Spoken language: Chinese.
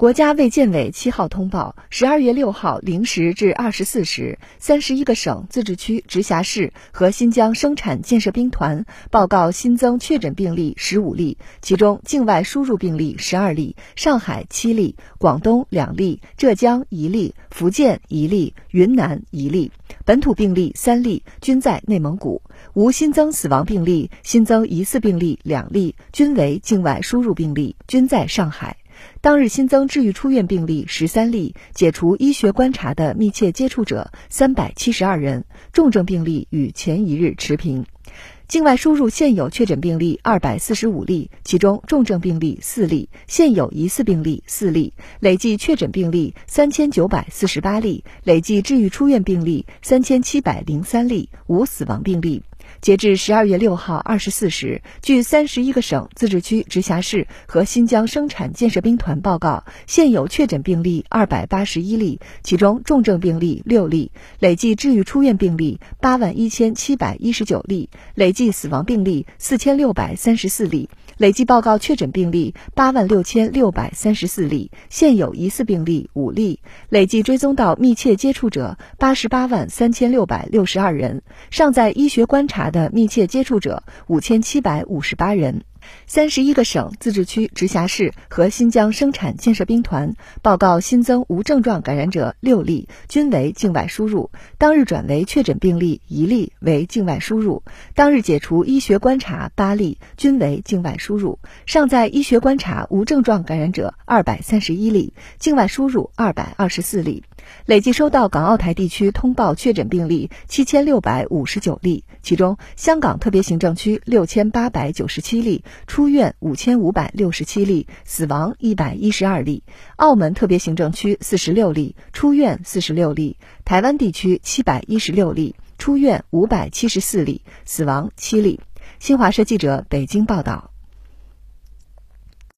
国家卫健委七号通报，十二月六号零时至二十四时，三十一个省、自治区、直辖市和新疆生产建设兵团报告新增确诊病例十五例，其中境外输入病例十二例，上海七例，广东两例，浙江一例，福建一例，云南一例，本土病例三例，均在内蒙古，无新增死亡病例，新增疑似病例两例，均为境外输入病例，均在上海。当日新增治愈出院病例十三例，解除医学观察的密切接触者三百七十二人，重症病例与前一日持平。境外输入现有确诊病例二百四十五例，其中重症病例四例，现有疑似病例四例，累计确诊病例三千九百四十八例，累计治愈出院病例三千七百零三例，无死亡病例。截至十二月六号二十四时，据三十一个省、自治区、直辖市和新疆生产建设兵团报告，现有确诊病例二百八十一例，其中重症病例六例，累计治愈出院病例八万一千七百一十九例，累计死亡病例四千六百三十四例，累计报告确诊病例八万六千六百三十四例，现有疑似病例五例，累计追踪到密切接触者八十八万三千六百六十二人，尚在医学观察。的密切接触者五千七百五十八人。三十一个省、自治区、直辖市和新疆生产建设兵团报告新增无症状感染者六例，均为境外输入。当日转为确诊病例一例，为境外输入。当日解除医学观察八例，均为境外输入。尚在医学观察无症状感染者二百三十一例，境外输入二百二十四例。累计收到港澳台地区通报确诊病例七千六百五十九例，其中香港特别行政区六千八百九十七例。出院五千五百六十七例，死亡一百一十二例；澳门特别行政区四十六例，出院四十六例；台湾地区七百一十六例，出院五百七十四例，死亡七例。新华社记者北京报道。